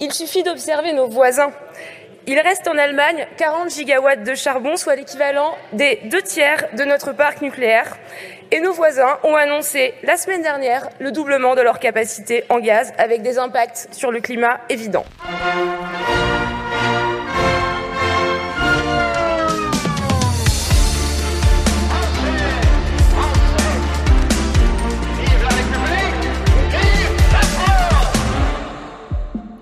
Il suffit d'observer nos voisins. Il reste en Allemagne 40 gigawatts de charbon, soit l'équivalent des deux tiers de notre parc nucléaire. Et nos voisins ont annoncé la semaine dernière le doublement de leur capacité en gaz, avec des impacts sur le climat évidents.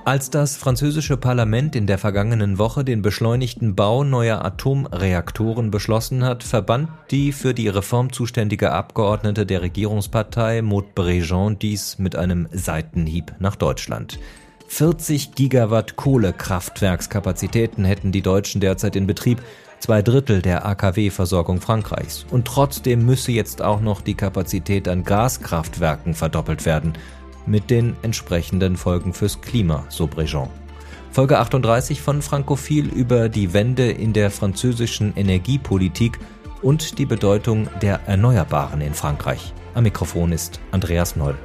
Als das französische Parlament in der vergangenen Woche den beschleunigten Bau neuer Atomreaktoren beschlossen hat, verband die für die Reform zuständige Abgeordnete der Regierungspartei Maud Brejean dies mit einem Seitenhieb nach Deutschland. 40 Gigawatt Kohlekraftwerkskapazitäten hätten die Deutschen derzeit in Betrieb, zwei Drittel der AKW-Versorgung Frankreichs. Und trotzdem müsse jetzt auch noch die Kapazität an Gaskraftwerken verdoppelt werden – mit den entsprechenden Folgen fürs Klima, so Brejon. Folge 38 von Frankophil über die Wende in der französischen Energiepolitik und die Bedeutung der Erneuerbaren in Frankreich. Am Mikrofon ist Andreas Noll.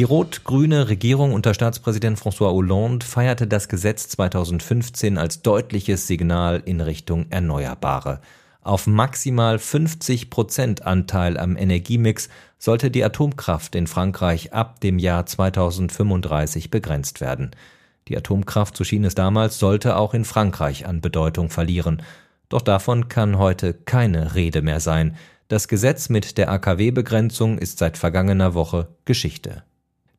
Die rot-grüne Regierung unter Staatspräsident François Hollande feierte das Gesetz 2015 als deutliches Signal in Richtung Erneuerbare. Auf maximal 50 Prozent Anteil am Energiemix sollte die Atomkraft in Frankreich ab dem Jahr 2035 begrenzt werden. Die Atomkraft, so schien es damals, sollte auch in Frankreich an Bedeutung verlieren. Doch davon kann heute keine Rede mehr sein. Das Gesetz mit der AKW-Begrenzung ist seit vergangener Woche Geschichte.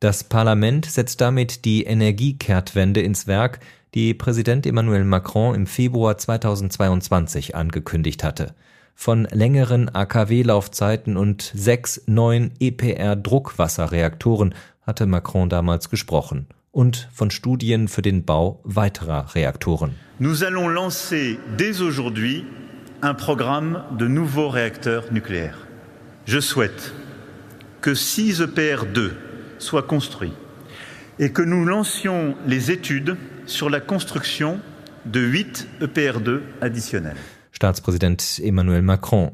Das Parlament setzt damit die Energiekehrtwende ins Werk, die Präsident Emmanuel Macron im Februar 2022 angekündigt hatte. Von längeren AKW-Laufzeiten und sechs neuen EPR-Druckwasserreaktoren hatte Macron damals gesprochen und von Studien für den Bau weiterer Reaktoren. Nous allons lancer dès aujourd'hui un programme de nouveaux réacteurs nucléaires. Je souhaite que 6 EPR2 soit construit et que nous lancions les études sur la construction de 8 EPR2 additionnels. Staatspräsident Emmanuel Macron.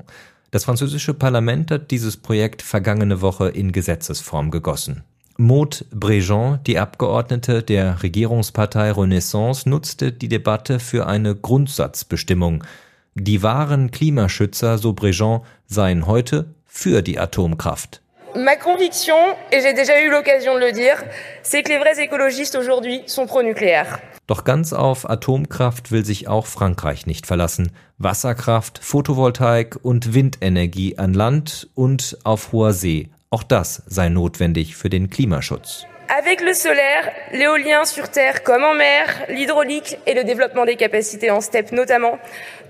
Das französische Parlament hat dieses Projekt vergangene Woche in Gesetzesform gegossen. Maud Brejean, die Abgeordnete der Regierungspartei Renaissance, nutzte die Debatte für eine Grundsatzbestimmung. Die wahren Klimaschützer, so Brejean, seien heute für die Atomkraft. Ma conviction, et j'ai déjà eu l'occasion de le dire, c'est que les vrais écologistes aujourd'hui sont pro-nucléaires. Doch ganz auf Atomkraft will sich auch Frankreich nicht verlassen. Wasserkraft, Photovoltaik und Windenergie an Land und auf hoher See. Auch das sei notwendig für den Klimaschutz. Avec le solaire, l'éolien sur terre comme en mer, l'hydraulique et le développement des capacités en steppe notamment,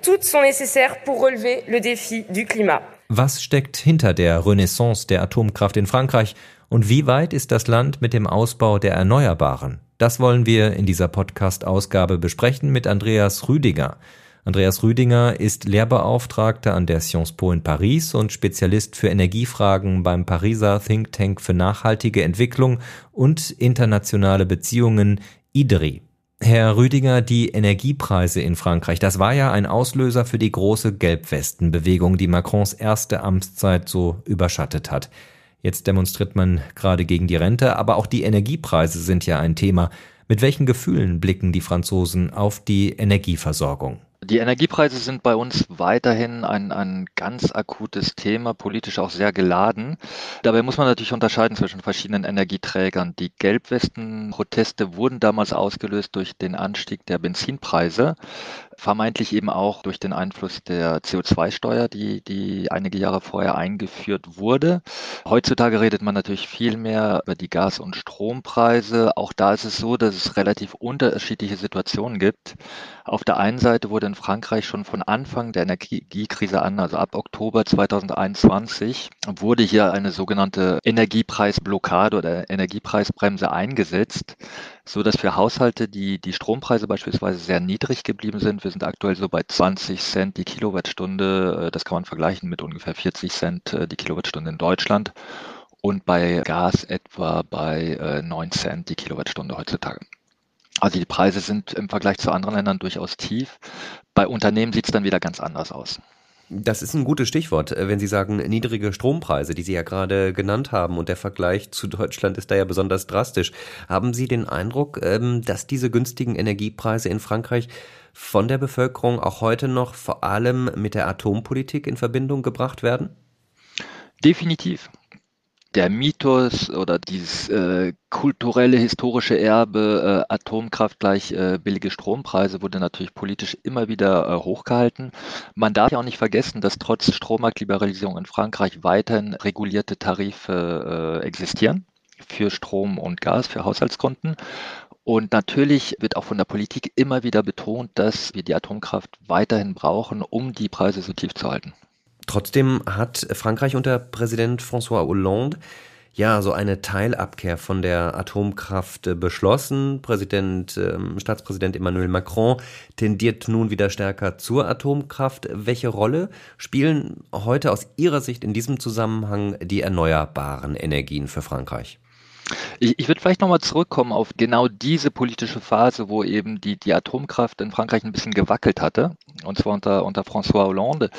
toutes sont nécessaires pour relever le défi du climat. Was steckt hinter der Renaissance der Atomkraft in Frankreich und wie weit ist das Land mit dem Ausbau der Erneuerbaren? Das wollen wir in dieser Podcast-Ausgabe besprechen mit Andreas Rüdiger. Andreas Rüdinger ist Lehrbeauftragter an der Sciences Po in Paris und Spezialist für Energiefragen beim Pariser Think Tank für nachhaltige Entwicklung und internationale Beziehungen IDRI. Herr Rüdiger, die Energiepreise in Frankreich, das war ja ein Auslöser für die große Gelbwestenbewegung, die Macrons erste Amtszeit so überschattet hat. Jetzt demonstriert man gerade gegen die Rente, aber auch die Energiepreise sind ja ein Thema. Mit welchen Gefühlen blicken die Franzosen auf die Energieversorgung? Die Energiepreise sind bei uns weiterhin ein, ein ganz akutes Thema, politisch auch sehr geladen. Dabei muss man natürlich unterscheiden zwischen verschiedenen Energieträgern. Die Gelbwesten-Proteste wurden damals ausgelöst durch den Anstieg der Benzinpreise vermeintlich eben auch durch den Einfluss der CO2-Steuer, die, die einige Jahre vorher eingeführt wurde. Heutzutage redet man natürlich viel mehr über die Gas- und Strompreise. Auch da ist es so, dass es relativ unterschiedliche Situationen gibt. Auf der einen Seite wurde in Frankreich schon von Anfang der Energiekrise an, also ab Oktober 2021, wurde hier eine sogenannte Energiepreisblockade oder Energiepreisbremse eingesetzt so dass für Haushalte die, die Strompreise beispielsweise sehr niedrig geblieben sind. Wir sind aktuell so bei 20 Cent die Kilowattstunde. Äh, das kann man vergleichen mit ungefähr 40 Cent äh, die Kilowattstunde in Deutschland und bei Gas etwa bei 9 äh, Cent die Kilowattstunde heutzutage. Also die Preise sind im Vergleich zu anderen Ländern durchaus tief. Bei Unternehmen sieht es dann wieder ganz anders aus. Das ist ein gutes Stichwort, äh, wenn Sie sagen niedrige Strompreise, die Sie ja gerade genannt haben und der Vergleich zu Deutschland ist da ja besonders drastisch. Haben Sie den Eindruck, ähm, dass diese günstigen Energiepreise in Frankreich von der Bevölkerung auch heute noch vor allem mit der Atompolitik in Verbindung gebracht werden? Definitiv der Mythos oder dieses äh, kulturelle, historische Erbe äh, Atomkraft gleich äh, billige Strompreise wurde natürlich politisch immer wieder äh, hochgehalten. Man darf ja auch nicht vergessen, dass trotz Strommarktliberalisierung in Frankreich weiterhin regulierte Tarife äh, existieren für Strom und Gas, für Haushaltskunden. Und natürlich wird auch von der Politik immer wieder betont, dass wir die Atomkraft weiterhin brauchen, um die Preise so tief zu halten. Trotzdem hat Frankreich unter Präsident François Hollande ja so eine Teilabkehr von der Atomkraft beschlossen. Präsident, äh, Staatspräsident Emmanuel Macron tendiert nun wieder stärker zur Atomkraft. Welche Rolle spielen heute aus Ihrer Sicht in diesem Zusammenhang die erneuerbaren Energien für Frankreich? Ich, ich würde vielleicht nochmal zurückkommen auf genau diese politische Phase, wo eben die, die Atomkraft in Frankreich ein bisschen gewackelt hatte, und zwar unter, unter François Hollande.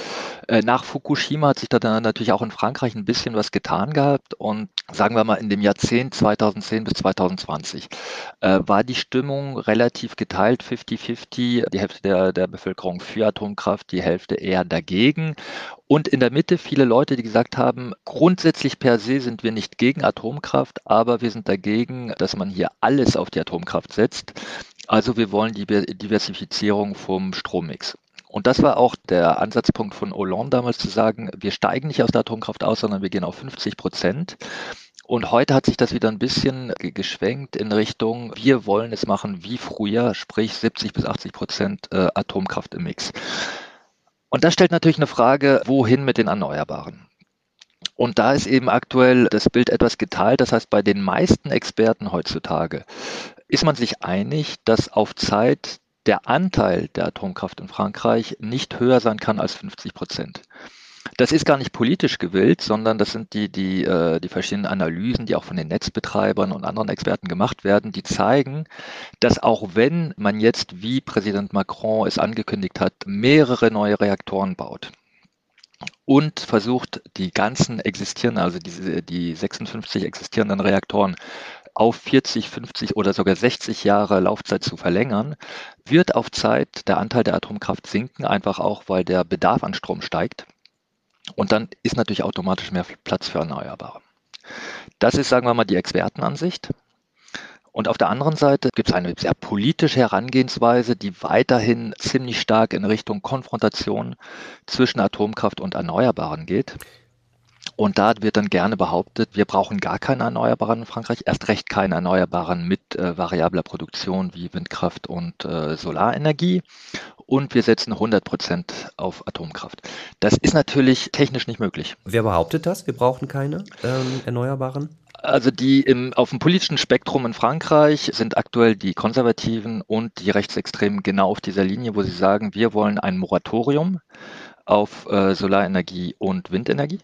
Äh, nach Fukushima hat sich da dann natürlich auch in Frankreich ein bisschen was getan gehabt und sagen wir mal in dem Jahrzehnt 2010 bis 2020 äh, war die Stimmung relativ geteilt, 50-50, die Hälfte der, der Bevölkerung für Atomkraft, die Hälfte eher dagegen. Und in der Mitte viele Leute, die gesagt haben, grundsätzlich per se sind wir nicht gegen Atomkraft, aber wir sind dagegen, dass man hier alles auf die Atomkraft setzt. Also wir wollen die Diversifizierung vom Strommix. Und das war auch der Ansatzpunkt von Hollande damals zu sagen, wir steigen nicht aus der Atomkraft aus, sondern wir gehen auf 50 Prozent. Und heute hat sich das wieder ein bisschen geschwenkt in Richtung, wir wollen es machen wie früher, sprich 70 bis 80 Prozent äh, Atomkraft im Mix. Und das stellt natürlich eine Frage, wohin mit den Erneuerbaren? Und da ist eben aktuell das Bild etwas geteilt. Das heißt, bei den meisten Experten heutzutage ist man sich einig, dass auf Zeit der Anteil der Atomkraft in Frankreich nicht höher sein kann als 50 Prozent. Das ist gar nicht politisch gewillt, sondern das sind die, die, äh, die verschiedenen Analysen, die auch von den Netzbetreibern und anderen Experten gemacht werden, die zeigen, dass auch wenn man jetzt, wie Präsident Macron es angekündigt hat, mehrere neue Reaktoren baut, und versucht, die ganzen existierenden, also diese, die 56 existierenden Reaktoren auf 40, 50 oder sogar 60 Jahre Laufzeit zu verlängern, wird auf Zeit der Anteil der Atomkraft sinken, einfach auch, weil der Bedarf an Strom steigt. Und dann ist natürlich automatisch mehr Platz für Erneuerbare. Das ist, sagen wir mal, die Expertenansicht. Und auf der anderen Seite gibt es eine sehr politische Herangehensweise, die weiterhin ziemlich stark in Richtung Konfrontation zwischen Atomkraft und Erneuerbaren geht. Und da wird dann gerne behauptet, wir brauchen gar keine Erneuerbaren in Frankreich, erst recht keine Erneuerbaren mit äh, variabler Produktion wie Windkraft und äh, Solarenergie. Und wir setzen 100 Prozent auf Atomkraft. Das ist natürlich technisch nicht möglich. Wer behauptet das? Wir brauchen keine ähm, Erneuerbaren? Also die im, auf dem politischen Spektrum in Frankreich sind aktuell die Konservativen und die Rechtsextremen genau auf dieser Linie, wo sie sagen, wir wollen ein Moratorium auf äh, Solarenergie und Windenergie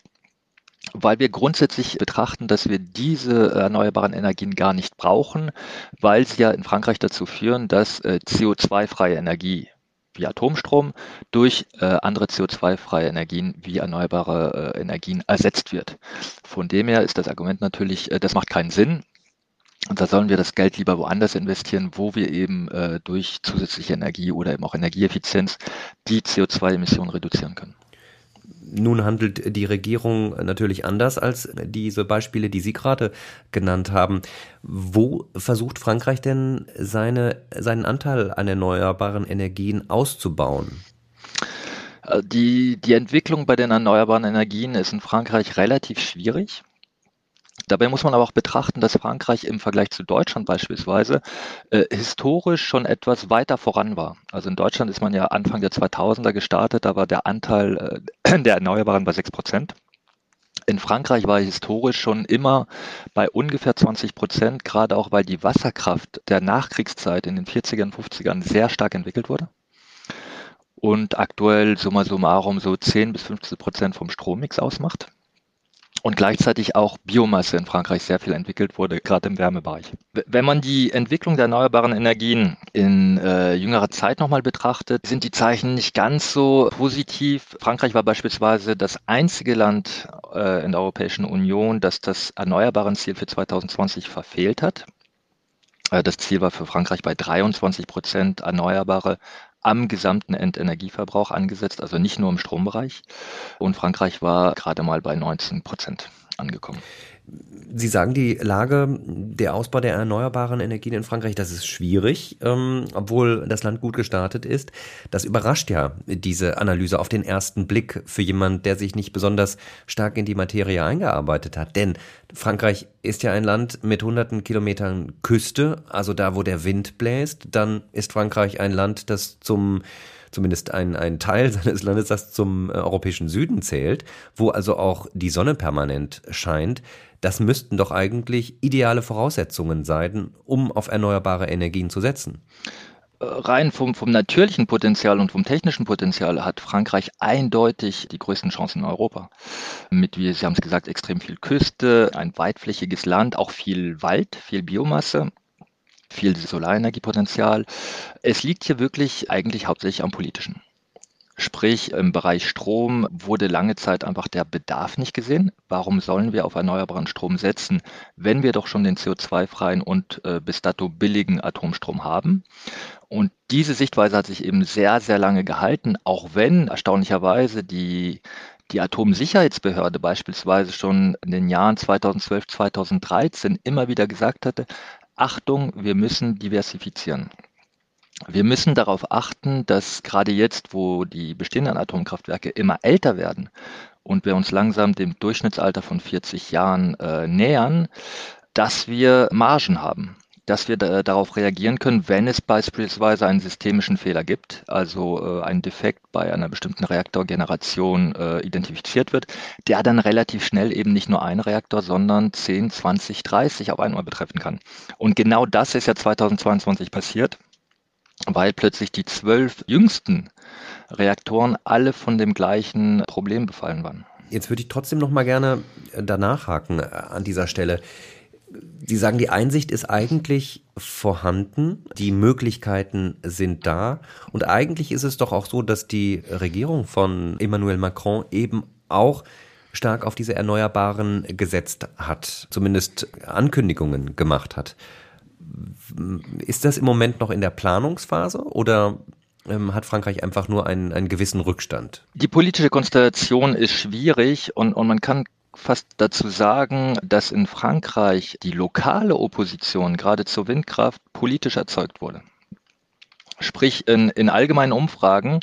weil wir grundsätzlich betrachten, dass wir diese erneuerbaren Energien gar nicht brauchen, weil sie ja in Frankreich dazu führen, dass äh, CO2-freie Energie wie Atomstrom durch äh, andere CO2-freie Energien wie erneuerbare äh, Energien ersetzt wird. Von dem her ist das Argument natürlich, das macht keinen Sinn. Und da sollen wir das Geld lieber woanders investieren, wo wir eben durch zusätzliche Energie oder eben auch Energieeffizienz die CO2-Emissionen reduzieren können. Nun handelt die Regierung natürlich anders als diese Beispiele, die Sie gerade genannt haben. Wo versucht Frankreich denn seine, seinen Anteil an erneuerbaren Energien auszubauen? Äh, die, die Entwicklung bei den erneuerbaren Energien ist in Frankreich relativ schwierig. Dabei muss man aber auch betrachten, dass Frankreich im Vergleich zu Deutschland beispielsweise äh, historisch schon etwas weiter voran war. Also in Deutschland ist man ja Anfang der 2000er gestartet, da war der Anteil äh, der Erneuerbaren bei 6 Prozent. In Frankreich war historisch schon immer bei ungefähr 20 Prozent, gerade auch weil die Wasserkraft der Nachkriegszeit in den 40ern, 50ern sehr stark entwickelt wurde. Und aktuell summa summarum so 10 bis 15 Prozent vom Strommix ausmacht. Und gleichzeitig auch Biomasse in Frankreich sehr viel entwickelt wurde, gerade im Wärmebereich. Wenn man die Entwicklung der erneuerbaren Energien in äh, jüngerer Zeit nochmal betrachtet, sind die Zeichen nicht ganz so positiv. Frankreich war beispielsweise das einzige Land äh, in der Europäischen Union, das das erneuerbaren Ziel für 2020 verfehlt hat. Äh, das Ziel war für Frankreich bei 23 Prozent Erneuerbare am gesamten Endenergieverbrauch angesetzt, also nicht nur im Strombereich. Und Frankreich war gerade mal bei 19 Prozent angekommen. Sie sagen, die Lage, der Ausbau der erneuerbaren Energien in Frankreich, das ist schwierig, ähm, obwohl das Land gut gestartet ist. Das überrascht ja diese Analyse auf den ersten Blick für jemand, der sich nicht besonders stark in die Materie eingearbeitet hat. Denn Frankreich ist ja ein Land mit hunderten Kilometern Küste, also da, wo der Wind bläst. Dann ist Frankreich ein Land, das zum zumindest ein, ein Teil seines Landes, das zum äh, europäischen Süden zählt, wo also auch die Sonne permanent scheint. Das müssten doch eigentlich ideale Voraussetzungen sein, um auf erneuerbare Energien zu setzen äh, rein vom, vom natürlichen Potenzial und vom technischen Potenzial hat Frankreich eindeutig die größten Chancen in Europa. Mit, wie Sie haben es gesagt, extrem viel Küste, ein weitflächiges Land, auch viel Wald, viel Biomasse viel Solarenergiepotenzial. Es liegt hier wirklich eigentlich hauptsächlich am politischen. Sprich, im Bereich Strom wurde lange Zeit einfach der Bedarf nicht gesehen. Warum sollen wir auf erneuerbaren Strom setzen, wenn wir doch schon den CO2-freien und äh, bis dato billigen Atomstrom haben? Und diese Sichtweise hat sich eben sehr, sehr lange gehalten, auch wenn erstaunlicherweise die, die Atomsicherheitsbehörde beispielsweise schon in den Jahren 2012, 2013 immer wieder gesagt hatte, Achtung, wir müssen diversifizieren. Wir müssen darauf achten, dass gerade jetzt, wo die bestehenden Atomkraftwerke immer älter werden und wir uns langsam dem Durchschnittsalter von 40 Jahren äh, nähern, dass wir Margen haben dass wir da, darauf reagieren können, wenn es beispielsweise einen systemischen Fehler gibt, also äh, ein Defekt bei einer bestimmten Reaktorgeneration äh, identifiziert wird, der dann relativ schnell eben nicht nur ein Reaktor, sondern 10, 20, 30 auf einmal betreffen kann. Und genau das ist ja 2022 passiert, weil plötzlich die zwölf jüngsten Reaktoren alle von dem gleichen Problem befallen waren. Jetzt würde ich trotzdem noch mal gerne danach haken äh, an dieser Stelle. Sie sagen, die Einsicht ist eigentlich vorhanden, die Möglichkeiten sind da und eigentlich ist es doch auch so, dass die Regierung von Emmanuel Macron eben auch stark auf diese Erneuerbaren gesetzt hat, zumindest Ankündigungen gemacht hat. Ist das im Moment noch in der Planungsphase oder ähm, hat Frankreich einfach nur einen, einen gewissen Rückstand? Die politische Konstellation ist schwierig und, und man kann fast dazu sagen, dass in Frankreich die lokale Opposition gerade zur Windkraft politisch erzeugt wurde. Sprich, in, in allgemeinen Umfragen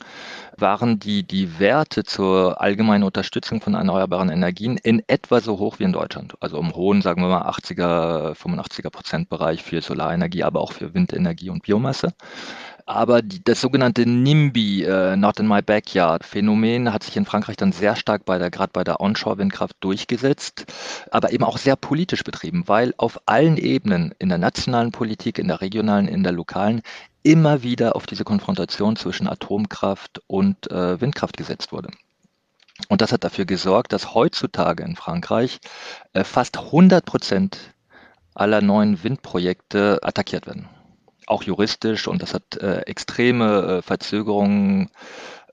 waren die, die Werte zur allgemeinen Unterstützung von erneuerbaren Energien in etwa so hoch wie in Deutschland. Also im hohen, sagen wir mal, 80er, 85er Prozentbereich für Solarenergie, aber auch für Windenergie und Biomasse. Aber die, das sogenannte NIMBY, äh, Not in My Backyard Phänomen, hat sich in Frankreich dann sehr stark bei der, gerade bei der Onshore-Windkraft durchgesetzt, aber eben auch sehr politisch betrieben, weil auf allen Ebenen, in der nationalen Politik, in der regionalen, in der lokalen, immer wieder auf diese Konfrontation zwischen Atomkraft und äh, Windkraft gesetzt wurde. Und das hat dafür gesorgt, dass heutzutage in Frankreich äh, fast 100 Prozent aller neuen Windprojekte attackiert werden auch juristisch und das hat äh, extreme äh, Verzögerungen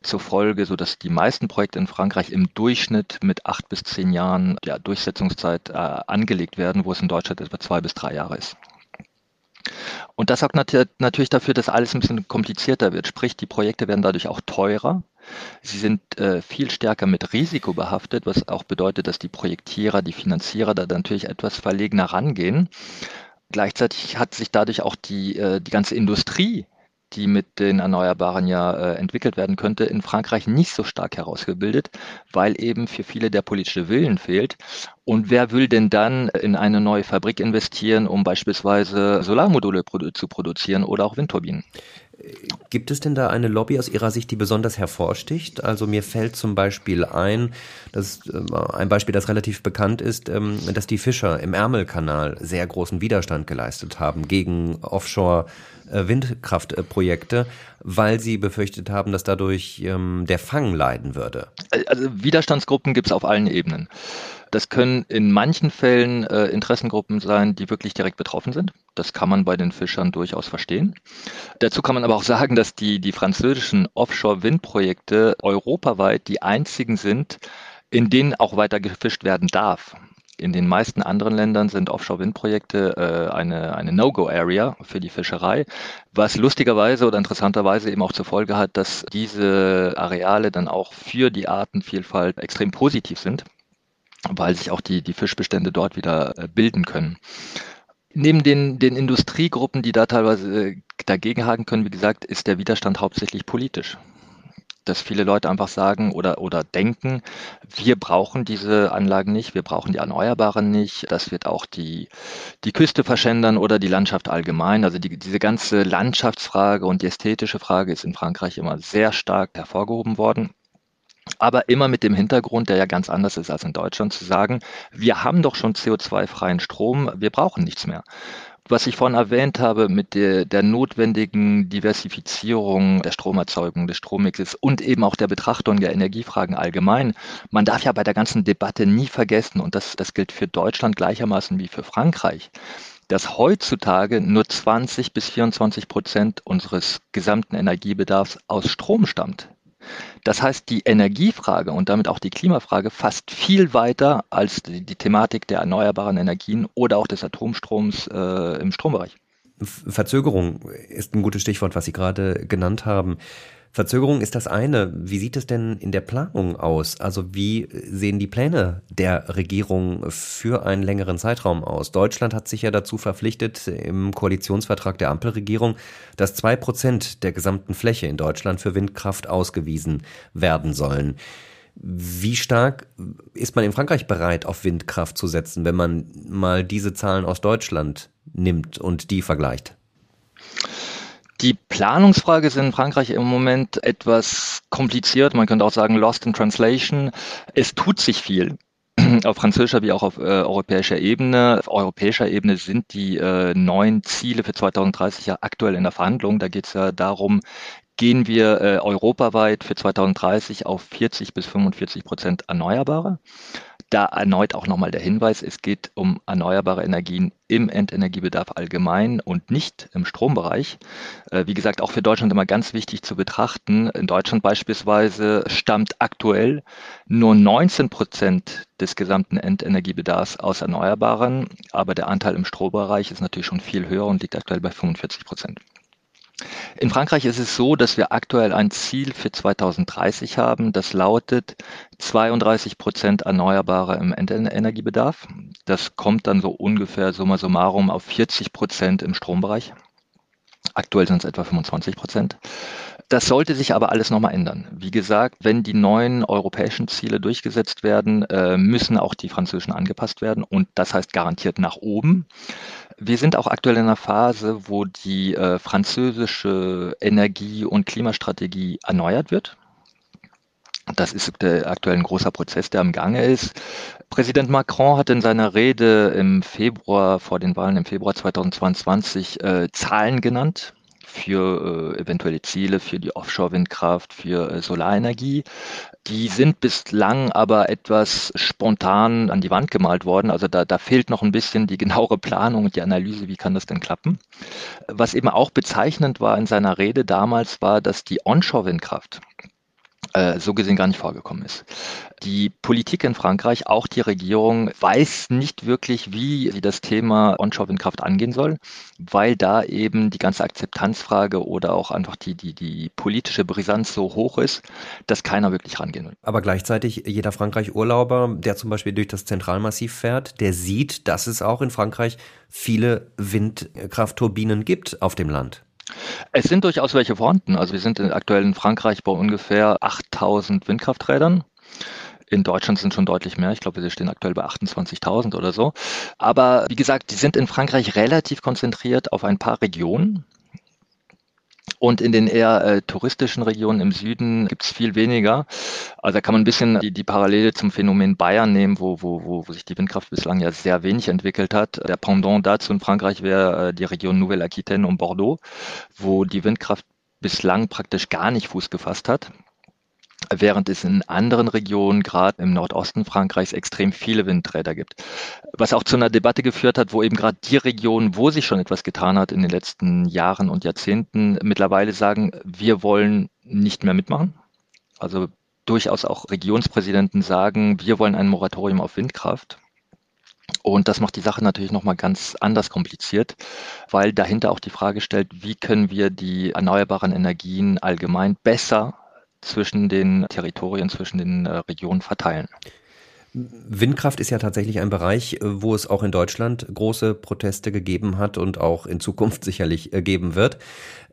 zur Folge, so dass die meisten Projekte in Frankreich im Durchschnitt mit acht bis zehn Jahren ja, Durchsetzungszeit äh, angelegt werden, wo es in Deutschland etwa zwei bis drei Jahre ist. Und das sorgt nat natürlich dafür, dass alles ein bisschen komplizierter wird. Sprich, die Projekte werden dadurch auch teurer. Sie sind äh, viel stärker mit Risiko behaftet, was auch bedeutet, dass die Projektierer, die Finanzierer da natürlich etwas verlegener rangehen. Gleichzeitig hat sich dadurch auch die, äh, die ganze Industrie, die mit den Erneuerbaren ja äh, entwickelt werden könnte, in Frankreich nicht so stark herausgebildet, weil eben für viele der politische Willen fehlt. Und wer will denn dann in eine neue Fabrik investieren, um beispielsweise Solarmodule zu produzieren oder auch Windturbinen? Gibt es denn da eine Lobby aus Ihrer Sicht, die besonders hervorsticht? Also mir fällt zum Beispiel ein, dass äh, ein Beispiel, das relativ bekannt ist, ähm, dass die Fischer im Ärmelkanal sehr großen Widerstand geleistet haben gegen Offshore äh, Windkraftprojekte, weil sie befürchtet haben, dass dadurch ähm, der Fang leiden würde. Also Widerstandsgruppen gibt es auf allen Ebenen. Das können in manchen Fällen äh, Interessengruppen sein, die wirklich direkt betroffen sind. Das kann man bei den Fischern durchaus verstehen. Dazu kann man aber auch sagen, dass die, die französischen Offshore-Windprojekte europaweit die einzigen sind, in denen auch weiter gefischt werden darf. In den meisten anderen Ländern sind Offshore-Windprojekte äh, eine, eine No-Go-Area für die Fischerei, was lustigerweise oder interessanterweise eben auch zur Folge hat, dass diese Areale dann auch für die Artenvielfalt extrem positiv sind, weil sich auch die, die Fischbestände dort wieder äh, bilden können. Neben den, den Industriegruppen, die da teilweise äh, dagegenhaken können, wie gesagt, ist der Widerstand hauptsächlich politisch dass viele Leute einfach sagen oder, oder denken, wir brauchen diese Anlagen nicht, wir brauchen die Erneuerbaren nicht. Das wird auch die, die Küste verschändern oder die Landschaft allgemein. Also die, diese ganze Landschaftsfrage und die ästhetische Frage ist in Frankreich immer sehr stark hervorgehoben worden. Aber immer mit dem Hintergrund, der ja ganz anders ist als in Deutschland, zu sagen, wir haben doch schon CO2-freien Strom, wir brauchen nichts mehr was ich vorhin erwähnt habe mit der, der notwendigen Diversifizierung der Stromerzeugung, des Strommixes und eben auch der Betrachtung der Energiefragen allgemein. Man darf ja bei der ganzen Debatte nie vergessen, und das, das gilt für Deutschland gleichermaßen wie für Frankreich, dass heutzutage nur 20 bis 24 Prozent unseres gesamten Energiebedarfs aus Strom stammt. Das heißt, die Energiefrage und damit auch die Klimafrage fasst viel weiter als die, die Thematik der erneuerbaren Energien oder auch des Atomstroms äh, im Strombereich. Verzögerung ist ein gutes Stichwort, was Sie gerade genannt haben. Verzögerung ist das eine. Wie sieht es denn in der Planung aus? Also wie sehen die Pläne der Regierung für einen längeren Zeitraum aus? Deutschland hat sich ja dazu verpflichtet im Koalitionsvertrag der Ampelregierung, dass zwei Prozent der gesamten Fläche in Deutschland für Windkraft ausgewiesen werden sollen. Wie stark ist man in Frankreich bereit, auf Windkraft zu setzen, wenn man mal diese Zahlen aus Deutschland nimmt und die vergleicht? Die Planungsfrage ist in Frankreich im Moment etwas kompliziert. Man könnte auch sagen lost in translation. Es tut sich viel auf französischer wie auch auf äh, europäischer Ebene. Auf europäischer Ebene sind die äh, neuen Ziele für 2030 ja aktuell in der Verhandlung. Da geht es ja darum, gehen wir äh, europaweit für 2030 auf 40 bis 45 Prozent Erneuerbare. Da erneut auch nochmal der Hinweis, es geht um erneuerbare Energien im Endenergiebedarf allgemein und nicht im Strombereich. Äh, wie gesagt, auch für Deutschland immer ganz wichtig zu betrachten. In Deutschland beispielsweise stammt aktuell nur 19 Prozent des gesamten Endenergiebedarfs aus Erneuerbaren, aber der Anteil im Strombereich ist natürlich schon viel höher und liegt aktuell bei 45 Prozent. In Frankreich ist es so, dass wir aktuell ein Ziel für 2030 haben, das lautet 32 Prozent Erneuerbare im Endenergiebedarf. Das kommt dann so ungefähr summa summarum auf 40 Prozent im Strombereich. Aktuell sind es etwa 25 Prozent. Das sollte sich aber alles nochmal ändern. Wie gesagt, wenn die neuen europäischen Ziele durchgesetzt werden, äh, müssen auch die französischen angepasst werden und das heißt garantiert nach oben. Wir sind auch aktuell in einer Phase, wo die äh, französische Energie- und Klimastrategie erneuert wird. Das ist aktuell ein großer Prozess, der im Gange ist. Präsident Macron hat in seiner Rede im Februar, vor den Wahlen im Februar 2022, äh, Zahlen genannt für äh, eventuelle Ziele für die Offshore-Windkraft, für äh, Solarenergie. Die sind bislang aber etwas spontan an die Wand gemalt worden. Also da, da fehlt noch ein bisschen die genauere Planung und die Analyse, wie kann das denn klappen. Was eben auch bezeichnend war in seiner Rede damals, war, dass die Onshore-Windkraft, äh, so gesehen gar nicht vorgekommen ist. Die Politik in Frankreich, auch die Regierung, weiß nicht wirklich, wie sie das Thema Onshore-Windkraft angehen soll, weil da eben die ganze Akzeptanzfrage oder auch einfach die, die, die politische Brisanz so hoch ist, dass keiner wirklich rangehen will. Aber gleichzeitig jeder Frankreich-Urlauber, der zum Beispiel durch das Zentralmassiv fährt, der sieht, dass es auch in Frankreich viele Windkraftturbinen gibt auf dem Land. Es sind durchaus welche vorhanden. Also wir sind aktuell in Frankreich bei ungefähr 8000 Windkrafträdern. In Deutschland sind schon deutlich mehr. Ich glaube, wir stehen aktuell bei 28.000 oder so. Aber wie gesagt, die sind in Frankreich relativ konzentriert auf ein paar Regionen. Und in den eher äh, touristischen Regionen im Süden gibt es viel weniger. Also da kann man ein bisschen die, die Parallele zum Phänomen Bayern nehmen, wo, wo, wo, wo sich die Windkraft bislang ja sehr wenig entwickelt hat. Der Pendant dazu in Frankreich wäre äh, die Region Nouvelle-Aquitaine und Bordeaux, wo die Windkraft bislang praktisch gar nicht Fuß gefasst hat während es in anderen Regionen, gerade im Nordosten Frankreichs, extrem viele Windräder gibt. Was auch zu einer Debatte geführt hat, wo eben gerade die Regionen, wo sich schon etwas getan hat in den letzten Jahren und Jahrzehnten, mittlerweile sagen, wir wollen nicht mehr mitmachen. Also durchaus auch Regionspräsidenten sagen, wir wollen ein Moratorium auf Windkraft. Und das macht die Sache natürlich nochmal ganz anders kompliziert, weil dahinter auch die Frage stellt, wie können wir die erneuerbaren Energien allgemein besser zwischen den Territorien, zwischen den äh, Regionen verteilen. Windkraft ist ja tatsächlich ein Bereich, äh, wo es auch in Deutschland große Proteste gegeben hat und auch in Zukunft sicherlich äh, geben wird.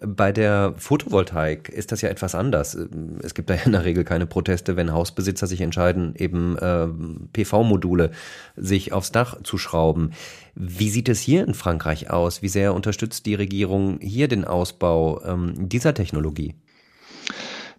Bei der Photovoltaik ist das ja etwas anders. Es gibt da in der Regel keine Proteste, wenn Hausbesitzer sich entscheiden, eben äh, PV-Module sich aufs Dach zu schrauben. Wie sieht es hier in Frankreich aus? Wie sehr unterstützt die Regierung hier den Ausbau ähm, dieser Technologie?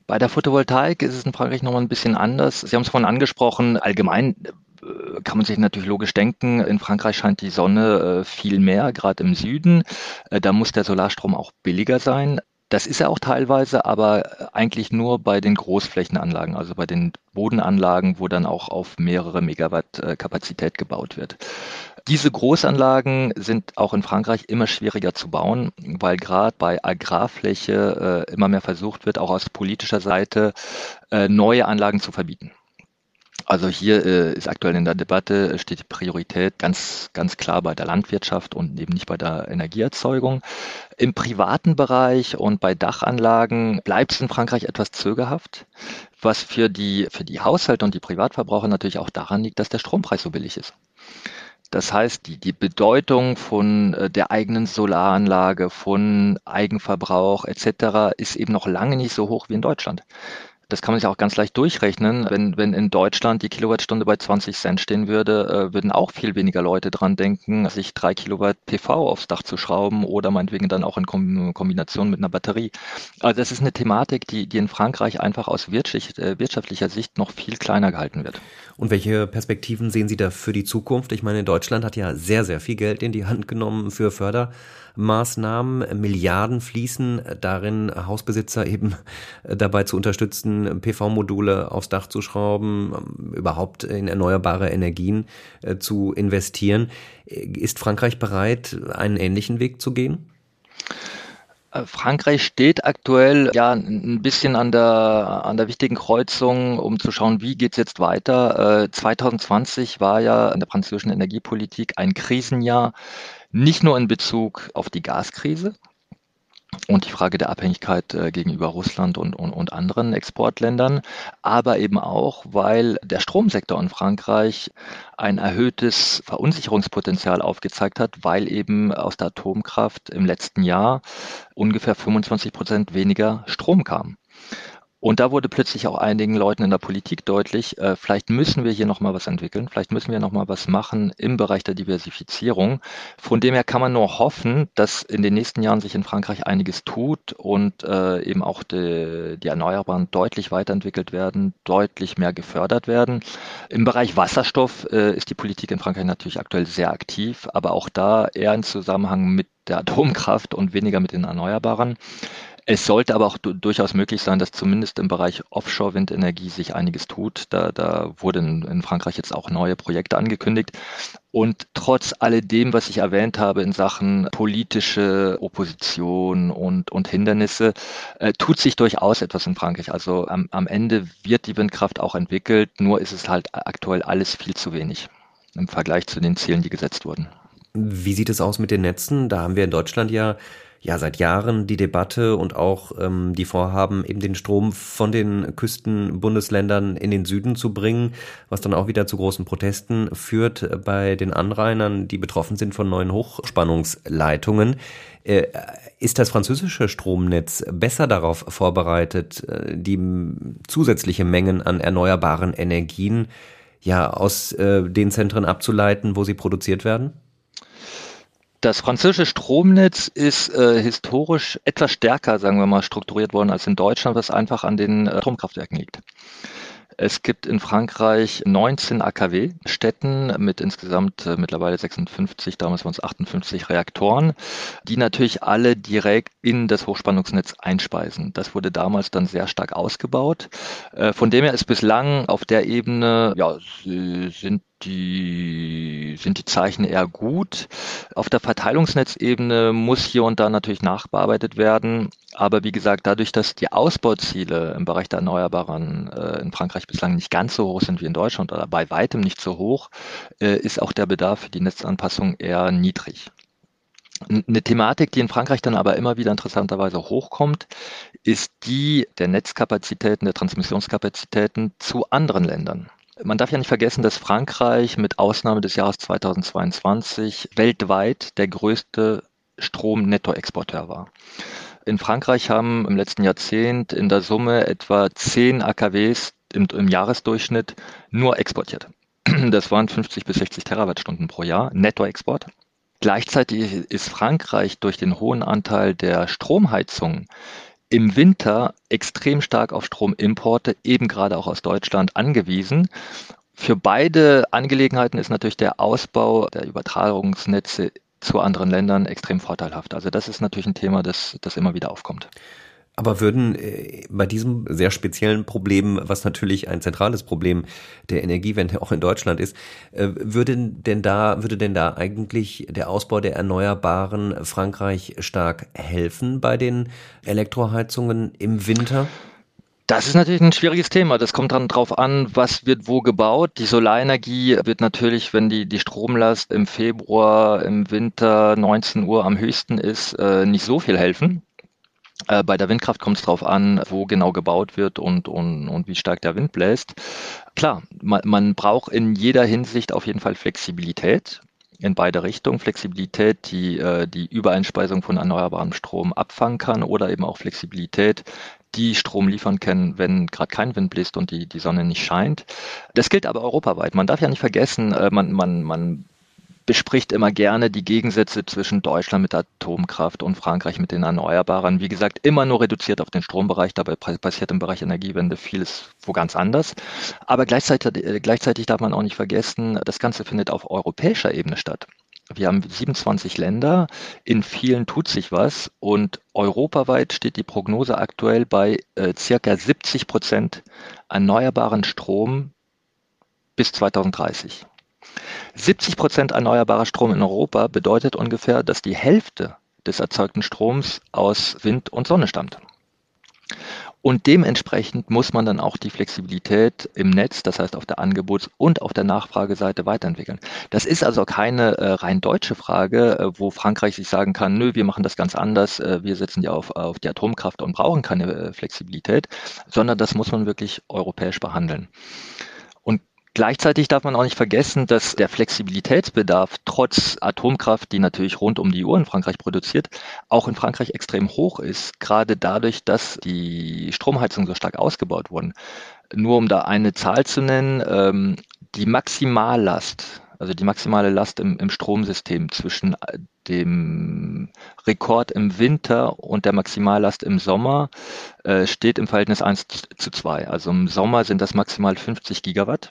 Bei der Photovoltaik ist es in Frankreich nochmal ein bisschen anders. Sie haben es vorhin angesprochen, allgemein äh, kann man sich natürlich logisch denken, in Frankreich scheint die Sonne äh, viel mehr, gerade im Süden. Äh, da muss der Solarstrom auch billiger sein. Das ist er auch teilweise, aber eigentlich nur bei den Großflächenanlagen, also bei den Bodenanlagen, wo dann auch auf mehrere Megawatt Kapazität gebaut wird. Diese Großanlagen sind auch in Frankreich immer schwieriger zu bauen, weil gerade bei Agrarfläche äh, immer mehr versucht wird, auch aus politischer Seite äh, neue Anlagen zu verbieten. Also hier äh, ist aktuell in der Debatte, äh, steht die Priorität ganz, ganz klar bei der Landwirtschaft und eben nicht bei der Energieerzeugung. Im privaten Bereich und bei Dachanlagen bleibt es in Frankreich etwas zögerhaft, was für die, für die Haushalte und die Privatverbraucher natürlich auch daran liegt, dass der Strompreis so billig ist. Das heißt, die, die Bedeutung von äh, der eigenen Solaranlage, von Eigenverbrauch etc. ist eben noch lange nicht so hoch wie in Deutschland. Das kann man sich auch ganz leicht durchrechnen. Wenn, wenn in Deutschland die Kilowattstunde bei 20 Cent stehen würde, äh, würden auch viel weniger Leute dran denken, sich drei Kilowatt PV aufs Dach zu schrauben oder meinetwegen dann auch in Kombination mit einer Batterie. Also das ist eine Thematik, die, die in Frankreich einfach aus äh, wirtschaftlicher Sicht noch viel kleiner gehalten wird. Und welche Perspektiven sehen Sie da für die Zukunft? Ich meine, Deutschland hat ja sehr, sehr viel Geld in die Hand genommen für Förder. Maßnahmen. Milliarden fließen darin, Hausbesitzer eben dabei zu unterstützen, PV-Module aufs Dach zu schrauben, überhaupt in erneuerbare Energien äh, zu investieren. Ist Frankreich bereit, einen ähnlichen Weg zu gehen? Äh, Frankreich steht aktuell ja ein bisschen an der, an der wichtigen Kreuzung, um zu schauen, wie geht's jetzt weiter. 2020 äh, war ja in der französischen Energiepolitik ein Krisenjahr. Nicht nur in Bezug auf die Gaskrise und die Frage der Abhängigkeit äh, gegenüber Russland und, und, und anderen Exportländern, aber eben auch, weil der Stromsektor in Frankreich ein erhöhtes Verunsicherungspotenzial aufgezeigt hat, weil eben aus der Atomkraft im letzten Jahr ungefähr 25 Prozent weniger Strom kam. Und da wurde plötzlich auch einigen Leuten in der Politik deutlich, äh, vielleicht müssen wir hier nochmal was entwickeln, vielleicht müssen wir nochmal was machen im Bereich der Diversifizierung. Von dem her kann man nur hoffen, dass in den nächsten Jahren sich in Frankreich einiges tut und äh, eben auch die, die Erneuerbaren deutlich weiterentwickelt werden, deutlich mehr gefördert werden. Im Bereich Wasserstoff äh, ist die Politik in Frankreich natürlich aktuell sehr aktiv, aber auch da eher in Zusammenhang mit der Atomkraft und weniger mit den Erneuerbaren. Es sollte aber auch durchaus möglich sein, dass zumindest im Bereich Offshore-Windenergie sich einiges tut. Da, da wurden in Frankreich jetzt auch neue Projekte angekündigt. Und trotz alledem, was ich erwähnt habe in Sachen politische Opposition und, und Hindernisse, äh, tut sich durchaus etwas in Frankreich. Also am, am Ende wird die Windkraft auch entwickelt, nur ist es halt aktuell alles viel zu wenig im Vergleich zu den Zielen, die gesetzt wurden. Wie sieht es aus mit den Netzen? Da haben wir in Deutschland ja ja seit Jahren die Debatte und auch ähm, die Vorhaben, eben den Strom von den Küstenbundesländern in den Süden zu bringen, was dann auch wieder zu großen Protesten führt bei den Anrainern, die betroffen sind von neuen Hochspannungsleitungen. Äh, ist das französische Stromnetz besser darauf vorbereitet, äh, die zusätzliche Mengen an erneuerbaren Energien ja aus äh, den Zentren abzuleiten, wo sie produziert werden? Das französische Stromnetz ist äh, historisch etwas stärker, sagen wir mal, strukturiert worden als in Deutschland, was einfach an den äh, Atomkraftwerken liegt. Es gibt in Frankreich 19 AKW-Städten mit insgesamt äh, mittlerweile 56, damals waren es 58 Reaktoren, die natürlich alle direkt in das Hochspannungsnetz einspeisen. Das wurde damals dann sehr stark ausgebaut. Äh, von dem her ist bislang auf der Ebene, ja, sind die, sind die Zeichen eher gut. Auf der Verteilungsnetzebene muss hier und da natürlich nachbearbeitet werden. Aber wie gesagt, dadurch, dass die Ausbauziele im Bereich der Erneuerbaren äh, in Frankreich bislang nicht ganz so hoch sind wie in Deutschland oder bei weitem nicht so hoch, äh, ist auch der Bedarf für die Netzanpassung eher niedrig. Eine Thematik, die in Frankreich dann aber immer wieder interessanterweise hochkommt, ist die der Netzkapazitäten, der Transmissionskapazitäten zu anderen Ländern. Man darf ja nicht vergessen, dass Frankreich mit Ausnahme des Jahres 2022 weltweit der größte Stromnettoexporteur war. In Frankreich haben im letzten Jahrzehnt in der Summe etwa 10 AKWs im, im Jahresdurchschnitt nur exportiert. Das waren 50 bis 60 Terawattstunden pro Jahr Nettoexport. Gleichzeitig ist Frankreich durch den hohen Anteil der Stromheizung im Winter extrem stark auf Stromimporte, eben gerade auch aus Deutschland, angewiesen. Für beide Angelegenheiten ist natürlich der Ausbau der Übertragungsnetze zu anderen Ländern extrem vorteilhaft. Also das ist natürlich ein Thema, das, das immer wieder aufkommt. Aber würden äh, bei diesem sehr speziellen Problem, was natürlich ein zentrales Problem der Energiewende auch in Deutschland ist, äh, würde denn da, würde denn da eigentlich der Ausbau der Erneuerbaren Frankreich stark helfen bei den Elektroheizungen im Winter? Das ist natürlich ein schwieriges Thema. Das kommt dann drauf an, was wird wo gebaut. Die Solarenergie wird natürlich, wenn die, die Stromlast im Februar, im Winter 19 Uhr am höchsten ist, äh, nicht so viel helfen. Äh, bei der Windkraft kommt es darauf an, wo genau gebaut wird und, und, und wie stark der Wind bläst. Klar, man, man braucht in jeder Hinsicht auf jeden Fall Flexibilität in beide Richtungen. Flexibilität, die äh, die Übereinspeisung von erneuerbarem Strom abfangen kann oder eben auch Flexibilität, die Strom liefern können, wenn gerade kein Wind bläst und die, die Sonne nicht scheint. Das gilt aber europaweit. Man darf ja nicht vergessen, äh, man, man, man bespricht immer gerne die Gegensätze zwischen Deutschland mit Atomkraft und Frankreich mit den Erneuerbaren. Wie gesagt, immer nur reduziert auf den Strombereich. Dabei passiert im Bereich Energiewende vieles wo ganz anders. Aber gleichzeitig, äh, gleichzeitig darf man auch nicht vergessen, das Ganze findet auf europäischer Ebene statt. Wir haben 27 Länder, in vielen tut sich was und europaweit steht die Prognose aktuell bei äh, circa 70 Prozent erneuerbaren Strom bis 2030. 70 Prozent erneuerbarer Strom in Europa bedeutet ungefähr, dass die Hälfte des erzeugten Stroms aus Wind und Sonne stammt. Und dementsprechend muss man dann auch die Flexibilität im Netz, das heißt auf der Angebots- und auf der Nachfrageseite weiterentwickeln. Das ist also keine äh, rein deutsche Frage, äh, wo Frankreich sich sagen kann, nö, wir machen das ganz anders, äh, wir setzen ja auf, auf die Atomkraft und brauchen keine äh, Flexibilität, sondern das muss man wirklich europäisch behandeln. Gleichzeitig darf man auch nicht vergessen, dass der Flexibilitätsbedarf trotz Atomkraft, die natürlich rund um die Uhr in Frankreich produziert, auch in Frankreich extrem hoch ist, gerade dadurch, dass die Stromheizungen so stark ausgebaut wurden. Nur um da eine Zahl zu nennen, ähm, die Maximallast, also die maximale Last im, im Stromsystem zwischen dem Rekord im Winter und der Maximallast im Sommer äh, steht im Verhältnis 1 zu 2. Also im Sommer sind das maximal 50 Gigawatt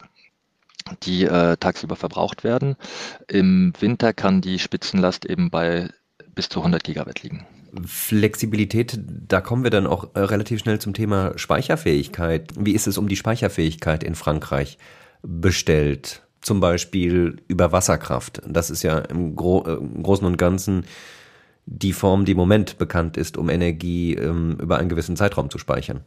die äh, tagsüber verbraucht werden. Im Winter kann die Spitzenlast eben bei bis zu 100 Gigawatt liegen. Flexibilität, da kommen wir dann auch äh, relativ schnell zum Thema Speicherfähigkeit. Wie ist es um die Speicherfähigkeit in Frankreich bestellt? Zum Beispiel über Wasserkraft. Das ist ja im, Gro äh, im Großen und Ganzen die Form, die im Moment bekannt ist, um Energie ähm, über einen gewissen Zeitraum zu speichern.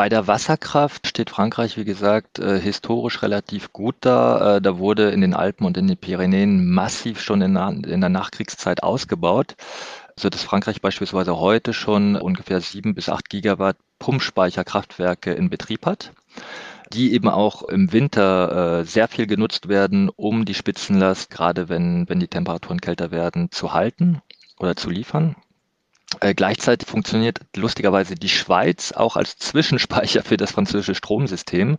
Bei der Wasserkraft steht Frankreich, wie gesagt, äh, historisch relativ gut da. Äh, da wurde in den Alpen und in den Pyrenäen massiv schon in, in der Nachkriegszeit ausgebaut, so dass Frankreich beispielsweise heute schon ungefähr sieben bis acht Gigawatt Pumpspeicherkraftwerke in Betrieb hat die eben auch im Winter äh, sehr viel genutzt werden, um die Spitzenlast, gerade wenn, wenn die Temperaturen kälter werden, zu halten oder zu liefern. Äh, gleichzeitig funktioniert lustigerweise die Schweiz auch als Zwischenspeicher für das französische Stromsystem.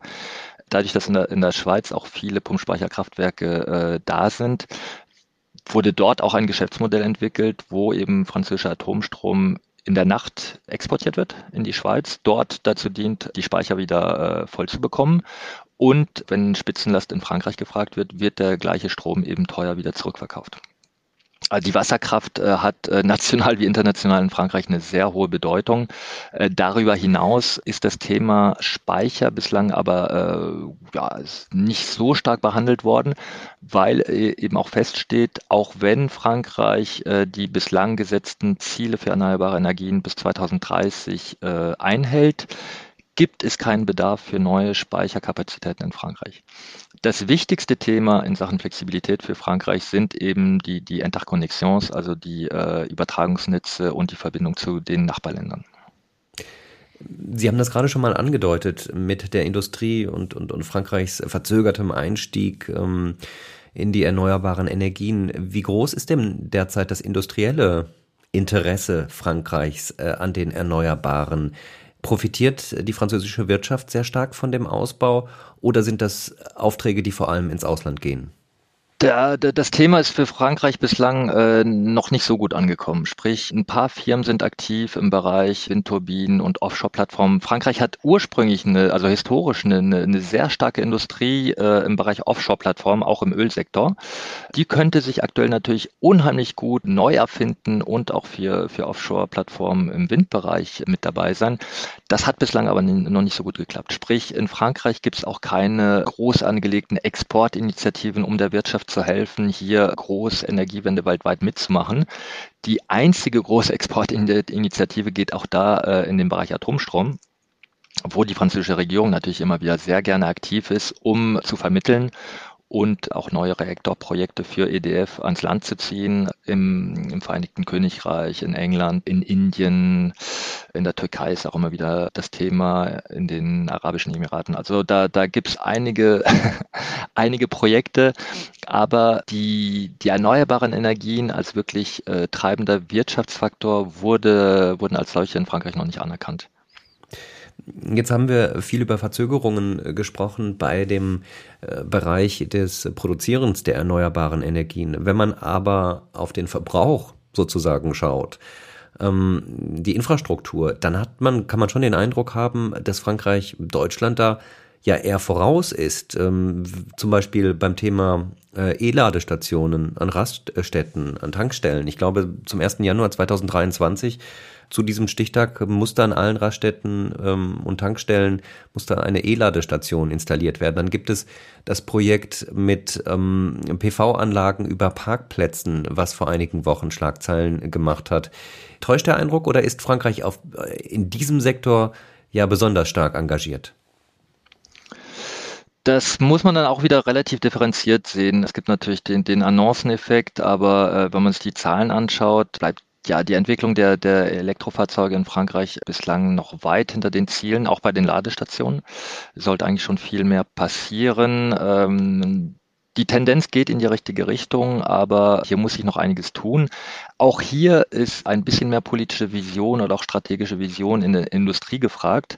Dadurch, dass in der, in der Schweiz auch viele Pumpspeicherkraftwerke äh, da sind, wurde dort auch ein Geschäftsmodell entwickelt, wo eben französischer Atomstrom in der Nacht exportiert wird in die Schweiz, dort dazu dient, die Speicher wieder äh, voll zu bekommen. Und wenn Spitzenlast in Frankreich gefragt wird, wird der gleiche Strom eben teuer wieder zurückverkauft. Also die Wasserkraft äh, hat äh, national wie international in Frankreich eine sehr hohe Bedeutung. Äh, darüber hinaus ist das Thema Speicher bislang aber äh, ja, nicht so stark behandelt worden, weil äh, eben auch feststeht, auch wenn Frankreich äh, die bislang gesetzten Ziele für erneuerbare Energien bis 2030 einhält, gibt es keinen Bedarf für neue Speicherkapazitäten in Frankreich. Das wichtigste Thema in Sachen Flexibilität für Frankreich sind eben die, die Interconnexions, also die äh, Übertragungsnetze und die Verbindung zu den Nachbarländern. Sie haben das gerade schon mal angedeutet mit der Industrie und, und, und Frankreichs verzögertem Einstieg ähm, in die erneuerbaren Energien. Wie groß ist denn derzeit das industrielle Interesse Frankreichs äh, an den Erneuerbaren? Profitiert die französische Wirtschaft sehr stark von dem Ausbau oder sind das Aufträge, die vor allem ins Ausland gehen? Der, der, das Thema ist für Frankreich bislang äh, noch nicht so gut angekommen. Sprich, ein paar Firmen sind aktiv im Bereich Windturbinen und Offshore-Plattformen. Frankreich hat ursprünglich eine, also historisch eine, eine, eine sehr starke Industrie äh, im Bereich Offshore-Plattformen, auch im Ölsektor. Die könnte sich aktuell natürlich unheimlich gut neu erfinden und auch für, für Offshore-Plattformen im Windbereich mit dabei sein. Das hat bislang aber noch nicht so gut geklappt. Sprich, in Frankreich gibt es auch keine groß angelegten Exportinitiativen, um der Wirtschaft zu helfen, hier groß Energiewende weltweit mitzumachen. Die einzige große Exportinitiative geht auch da äh, in den Bereich Atomstrom wo die französische Regierung natürlich immer wieder sehr gerne aktiv ist, um zu vermitteln und auch neue Reaktorprojekte für EDF ans Land zu ziehen im, im, Vereinigten Königreich, in England, in Indien, in der Türkei ist auch immer wieder das Thema, in den Arabischen Emiraten. Also da, da gibt es einige, einige Projekte, aber die, die erneuerbaren Energien als wirklich äh, treibender Wirtschaftsfaktor wurde, wurden als solche in Frankreich noch nicht anerkannt. Jetzt haben wir viel über Verzögerungen äh, gesprochen bei dem äh, Bereich des Produzierens der erneuerbaren Energien. Wenn man aber auf den Verbrauch sozusagen schaut, ähm, die Infrastruktur, dann hat man, kann man schon den Eindruck haben, dass Frankreich Deutschland da ja eher voraus ist. Ähm, zum Beispiel beim Thema äh, E-Ladestationen an Raststätten, an Tankstellen. Ich glaube, zum 1. Januar 2023 zu diesem Stichtag muss da an allen Raststätten ähm, und Tankstellen muss da eine E-Ladestation installiert werden. Dann gibt es das Projekt mit ähm, PV-Anlagen über Parkplätzen, was vor einigen Wochen Schlagzeilen gemacht hat. Täuscht der Eindruck oder ist Frankreich auf, äh, in diesem Sektor ja besonders stark engagiert? Das muss man dann auch wieder relativ differenziert sehen. Es gibt natürlich den, den Annoncen-Effekt, aber äh, wenn man sich die Zahlen anschaut, bleibt ja, die Entwicklung der, der Elektrofahrzeuge in Frankreich bislang noch weit hinter den Zielen, auch bei den Ladestationen. Sollte eigentlich schon viel mehr passieren. Ähm, die Tendenz geht in die richtige Richtung, aber hier muss sich noch einiges tun. Auch hier ist ein bisschen mehr politische Vision oder auch strategische Vision in der Industrie gefragt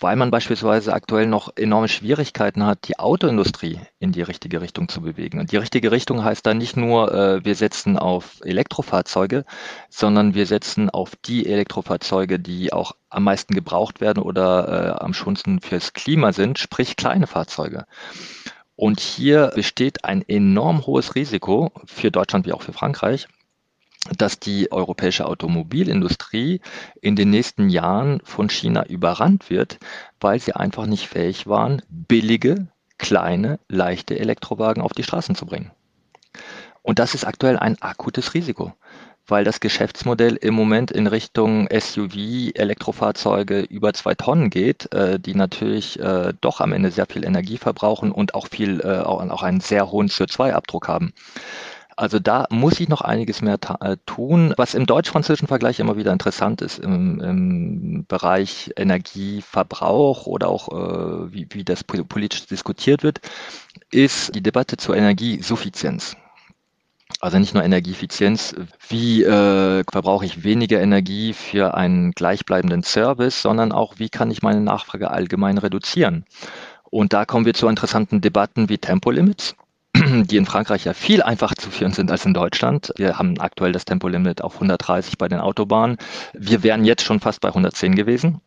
weil man beispielsweise aktuell noch enorme Schwierigkeiten hat, die Autoindustrie in die richtige Richtung zu bewegen. Und die richtige Richtung heißt da nicht nur, äh, wir setzen auf Elektrofahrzeuge, sondern wir setzen auf die Elektrofahrzeuge, die auch am meisten gebraucht werden oder äh, am schonsten fürs Klima sind, sprich kleine Fahrzeuge. Und hier besteht ein enorm hohes Risiko für Deutschland wie auch für Frankreich, dass die europäische Automobilindustrie in den nächsten Jahren von China überrannt wird, weil sie einfach nicht fähig waren, billige, kleine, leichte Elektrowagen auf die Straßen zu bringen. Und das ist aktuell ein akutes Risiko, weil das Geschäftsmodell im Moment in Richtung SUV, Elektrofahrzeuge über zwei Tonnen geht, äh, die natürlich äh, doch am Ende sehr viel Energie verbrauchen und auch viel, äh, auch einen sehr hohen CO2-Abdruck haben. Also da muss ich noch einiges mehr äh, tun. Was im deutsch-französischen Vergleich immer wieder interessant ist, im, im Bereich Energieverbrauch oder auch äh, wie, wie das politisch diskutiert wird, ist die Debatte zur Energiesuffizienz. Also nicht nur Energieeffizienz, wie äh, verbrauche ich weniger Energie für einen gleichbleibenden Service, sondern auch, wie kann ich meine Nachfrage allgemein reduzieren. Und da kommen wir zu interessanten Debatten wie Tempolimits die in Frankreich ja viel einfacher zu führen sind als in Deutschland. Wir haben aktuell das Tempolimit auf 130 bei den Autobahnen. Wir wären jetzt schon fast bei 110 gewesen.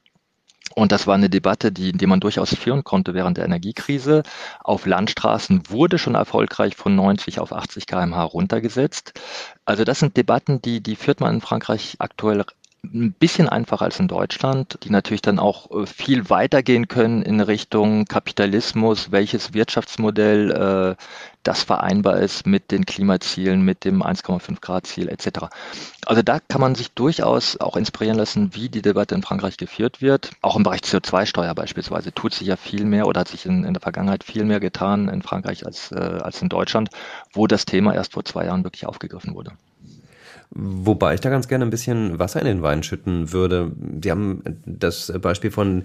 Und das war eine Debatte, die, die man durchaus führen konnte während der Energiekrise. Auf Landstraßen wurde schon erfolgreich von 90 auf 80 kmh runtergesetzt. Also das sind Debatten, die, die führt man in Frankreich aktuell ein bisschen einfacher als in Deutschland, die natürlich dann auch äh, viel weitergehen können in Richtung Kapitalismus, welches Wirtschaftsmodell äh, das vereinbar ist mit den Klimazielen, mit dem 1,5 Grad Ziel etc. Also da kann man sich durchaus auch inspirieren lassen, wie die Debatte in Frankreich geführt wird. Auch im Bereich CO2-Steuer beispielsweise tut sich ja viel mehr oder hat sich in, in der Vergangenheit viel mehr getan in Frankreich als, äh, als in Deutschland, wo das Thema erst vor zwei Jahren wirklich aufgegriffen wurde. Wobei ich da ganz gerne ein bisschen Wasser in den Wein schütten würde. Sie haben das Beispiel von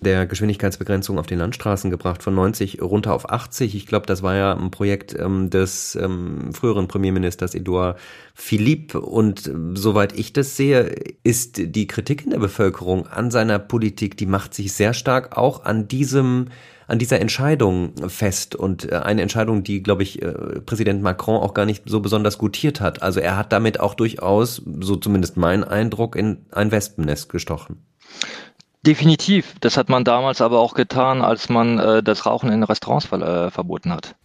der Geschwindigkeitsbegrenzung auf den Landstraßen gebracht, von 90 runter auf 80. Ich glaube, das war ja ein Projekt ähm, des ähm, früheren Premierministers Edouard Philippe. Und äh, soweit ich das sehe, ist die Kritik in der Bevölkerung an seiner Politik, die macht sich sehr stark auch an diesem an dieser Entscheidung fest und äh, eine Entscheidung, die, glaube ich, äh, Präsident Macron auch gar nicht so besonders gutiert hat. Also er hat damit auch durchaus, so zumindest mein Eindruck, in ein Wespennest gestochen. Definitiv. Das hat man damals aber auch getan, als man äh, das Rauchen in Restaurants ver äh, verboten hat.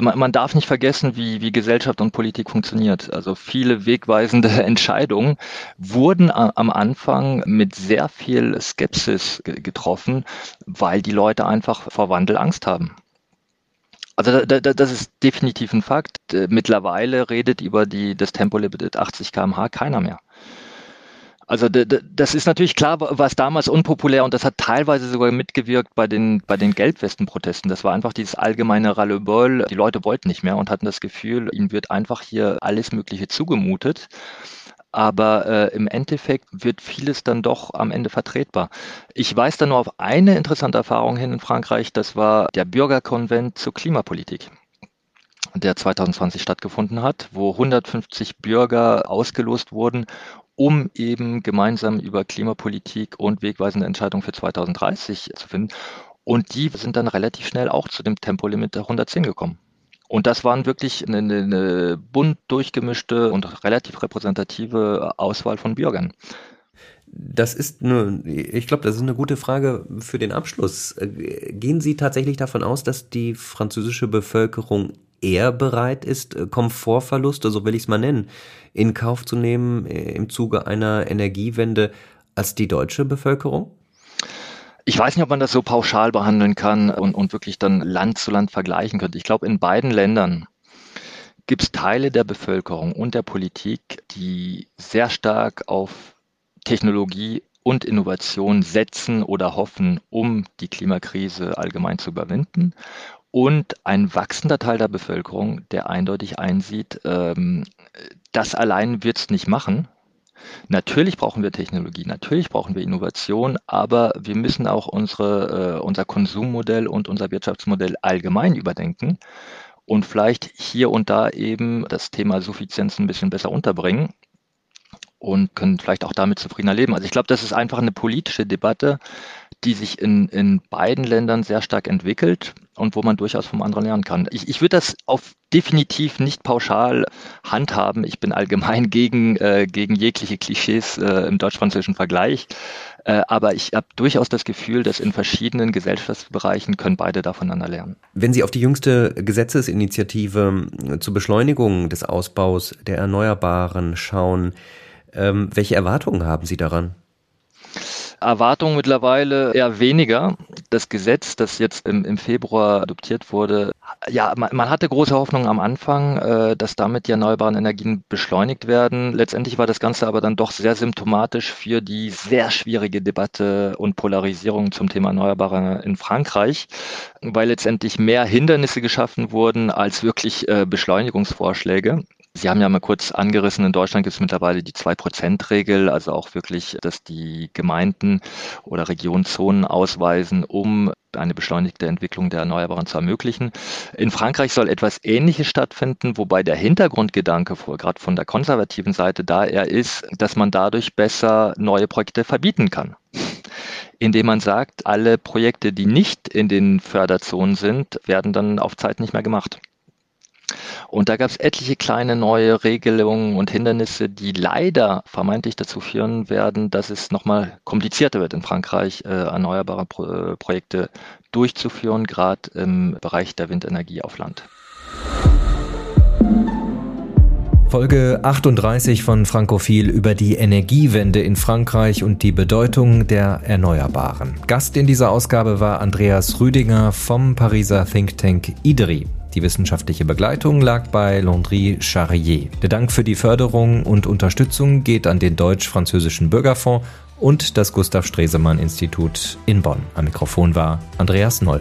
Man, man, darf nicht vergessen, wie, wie Gesellschaft und Politik funktioniert. Also viele wegweisende Entscheidungen wurden am Anfang mit sehr viel Skepsis getroffen, weil die Leute einfach vor Wandel Angst haben. Also da, da, das ist definitiv ein Fakt. Mittlerweile redet über die, das Tempolimit 80 km/h keiner mehr. Also das ist natürlich klar, was damals unpopulär und das hat teilweise sogar mitgewirkt bei den, bei den Gelbwesten-Protesten. Das war einfach dieses allgemeine Rallye-Ball. Die Leute wollten nicht mehr und hatten das Gefühl, ihnen wird einfach hier alles Mögliche zugemutet. Aber äh, im Endeffekt wird vieles dann doch am Ende vertretbar. Ich weise da nur auf eine interessante Erfahrung hin in Frankreich. Das war der Bürgerkonvent zur Klimapolitik der 2020 stattgefunden hat, wo 150 Bürger ausgelost wurden um eben gemeinsam über Klimapolitik und wegweisende Entscheidungen für 2030 zu finden. Und die sind dann relativ schnell auch zu dem Tempolimit der 110 gekommen. Und das waren wirklich eine, eine bunt durchgemischte und relativ repräsentative Auswahl von Bürgern. Das ist eine, ich glaube, das ist eine gute Frage für den Abschluss. Gehen Sie tatsächlich davon aus, dass die französische Bevölkerung eher bereit ist, äh, Komfortverluste, so will ich es mal nennen, in Kauf zu nehmen äh, im Zuge einer Energiewende als die deutsche Bevölkerung? Ich weiß nicht, ob man das so pauschal behandeln kann und, und wirklich dann Land zu Land vergleichen könnte. Ich glaube, in beiden Ländern gibt es Teile der Bevölkerung und der Politik, die sehr stark auf Technologie und Innovation setzen oder hoffen, um die Klimakrise allgemein zu überwinden und ein wachsender Teil der Bevölkerung, der eindeutig einsieht, ähm, das allein wird es nicht machen. Natürlich brauchen wir Technologie, natürlich brauchen wir Innovation, aber wir müssen auch unsere, äh, unser Konsummodell und unser Wirtschaftsmodell allgemein überdenken und vielleicht hier und da eben das Thema Suffizienz ein bisschen besser unterbringen und können vielleicht auch damit zufriedener leben. Also ich glaube, das ist einfach eine politische Debatte, die sich in, in beiden Ländern sehr stark entwickelt und wo man durchaus vom anderen lernen kann. Ich, ich würde das auf definitiv nicht pauschal handhaben. Ich bin allgemein gegen, äh, gegen jegliche Klischees äh, im deutsch-französischen Vergleich. Äh, aber ich habe durchaus das Gefühl, dass in verschiedenen Gesellschaftsbereichen können beide voneinander lernen. Wenn Sie auf die jüngste Gesetzesinitiative zur Beschleunigung des Ausbaus der Erneuerbaren schauen, ähm, welche Erwartungen haben Sie daran? Erwartungen mittlerweile eher weniger. Das Gesetz, das jetzt im, im Februar adoptiert wurde, ja, man, man, hatte große Hoffnung am Anfang, äh, dass damit die erneuerbaren Energien beschleunigt werden. Letztendlich war das Ganze aber dann doch sehr symptomatisch für die sehr schwierige Debatte und Polarisierung zum Thema Erneuerbare in Frankreich, weil letztendlich mehr Hindernisse geschaffen wurden als wirklich äh, Beschleunigungsvorschläge. Sie haben ja mal kurz angerissen, in Deutschland gibt es mittlerweile die Zwei-Prozent-Regel, also auch wirklich, dass die Gemeinden oder Regionzonen ausweisen, um eine beschleunigte Entwicklung der Erneuerbaren zu ermöglichen. In Frankreich soll etwas Ähnliches stattfinden, wobei der Hintergrundgedanke, gerade von der konservativen Seite, da er ist, dass man dadurch besser neue Projekte verbieten kann. indem man sagt, alle Projekte, die nicht in den Förderzonen sind, werden dann auf Zeit nicht mehr gemacht. Und da gab es etliche kleine neue Regelungen und Hindernisse, die leider vermeintlich dazu führen werden, dass es nochmal komplizierter wird in Frankreich, äh, erneuerbare Pro äh, Projekte durchzuführen, gerade im Bereich der Windenergie auf Land. Folge 38 von Frankophil über die Energiewende in Frankreich und die Bedeutung der Erneuerbaren. Gast in dieser Ausgabe war Andreas Rüdinger vom Pariser Think Tank IDRI. Die wissenschaftliche Begleitung lag bei Landry Charrier. Der Dank für die Förderung und Unterstützung geht an den Deutsch-Französischen Bürgerfonds und das Gustav Stresemann Institut in Bonn. Am Mikrofon war Andreas Noll.